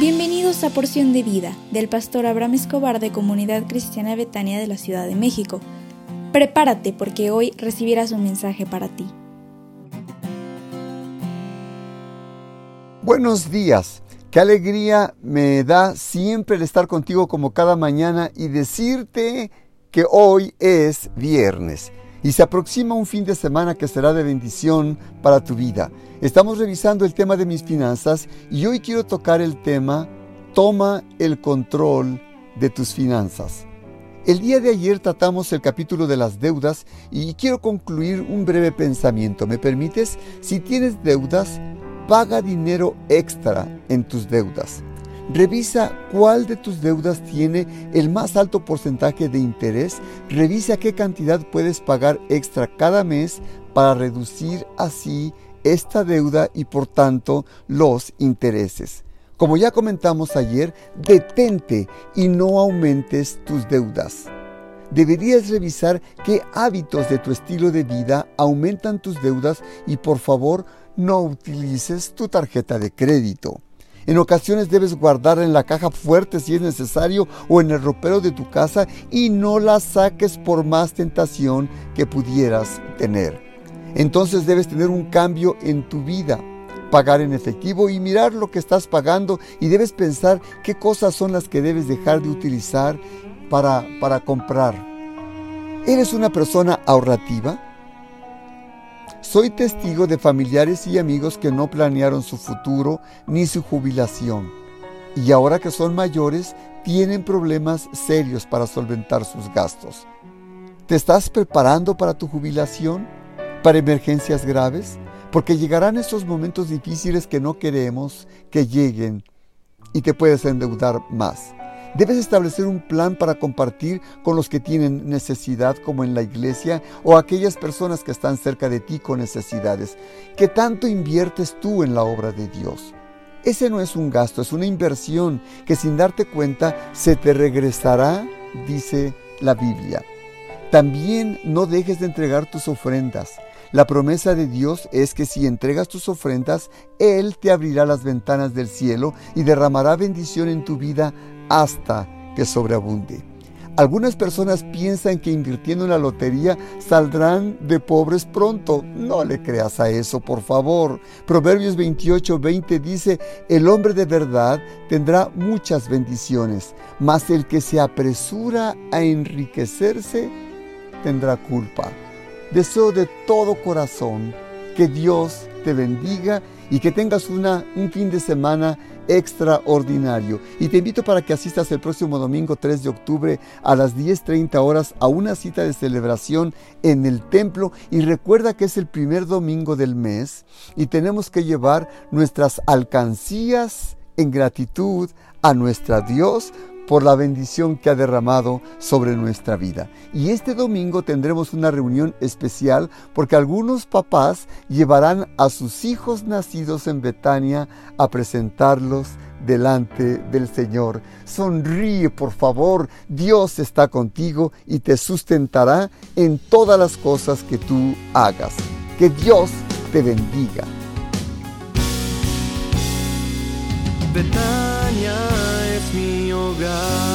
Bienvenidos a Porción de Vida del pastor Abraham Escobar de Comunidad Cristiana Betania de la Ciudad de México. Prepárate porque hoy recibirás un mensaje para ti. Buenos días. Qué alegría me da siempre el estar contigo como cada mañana y decirte que hoy es viernes y se aproxima un fin de semana que será de bendición para tu vida. Estamos revisando el tema de mis finanzas y hoy quiero tocar el tema Toma el control de tus finanzas. El día de ayer tratamos el capítulo de las deudas y quiero concluir un breve pensamiento. ¿Me permites? Si tienes deudas, paga dinero extra en tus deudas. Revisa cuál de tus deudas tiene el más alto porcentaje de interés. Revisa qué cantidad puedes pagar extra cada mes para reducir así esta deuda y por tanto los intereses. Como ya comentamos ayer, detente y no aumentes tus deudas. Deberías revisar qué hábitos de tu estilo de vida aumentan tus deudas y por favor no utilices tu tarjeta de crédito. En ocasiones debes guardarla en la caja fuerte si es necesario o en el ropero de tu casa y no la saques por más tentación que pudieras tener. Entonces debes tener un cambio en tu vida, pagar en efectivo y mirar lo que estás pagando y debes pensar qué cosas son las que debes dejar de utilizar para, para comprar. ¿Eres una persona ahorrativa? Soy testigo de familiares y amigos que no planearon su futuro ni su jubilación y ahora que son mayores tienen problemas serios para solventar sus gastos. ¿Te estás preparando para tu jubilación? ¿Para emergencias graves? Porque llegarán esos momentos difíciles que no queremos que lleguen y te puedes endeudar más. Debes establecer un plan para compartir con los que tienen necesidad, como en la iglesia, o aquellas personas que están cerca de ti con necesidades. ¿Qué tanto inviertes tú en la obra de Dios? Ese no es un gasto, es una inversión que sin darte cuenta se te regresará, dice la Biblia. También no dejes de entregar tus ofrendas. La promesa de Dios es que si entregas tus ofrendas, Él te abrirá las ventanas del cielo y derramará bendición en tu vida hasta que sobreabunde. Algunas personas piensan que invirtiendo en la lotería saldrán de pobres pronto. No le creas a eso, por favor. Proverbios 28, 20 dice, el hombre de verdad tendrá muchas bendiciones, mas el que se apresura a enriquecerse tendrá culpa. Deseo de todo corazón que Dios te bendiga y que tengas una, un fin de semana extraordinario. Y te invito para que asistas el próximo domingo 3 de octubre a las 10.30 horas a una cita de celebración en el templo. Y recuerda que es el primer domingo del mes y tenemos que llevar nuestras alcancías en gratitud a nuestra Dios por la bendición que ha derramado sobre nuestra vida. Y este domingo tendremos una reunión especial porque algunos papás llevarán a sus hijos nacidos en Betania a presentarlos delante del Señor. Sonríe, por favor. Dios está contigo y te sustentará en todas las cosas que tú hagas. Que Dios te bendiga. Betania es mi hogar.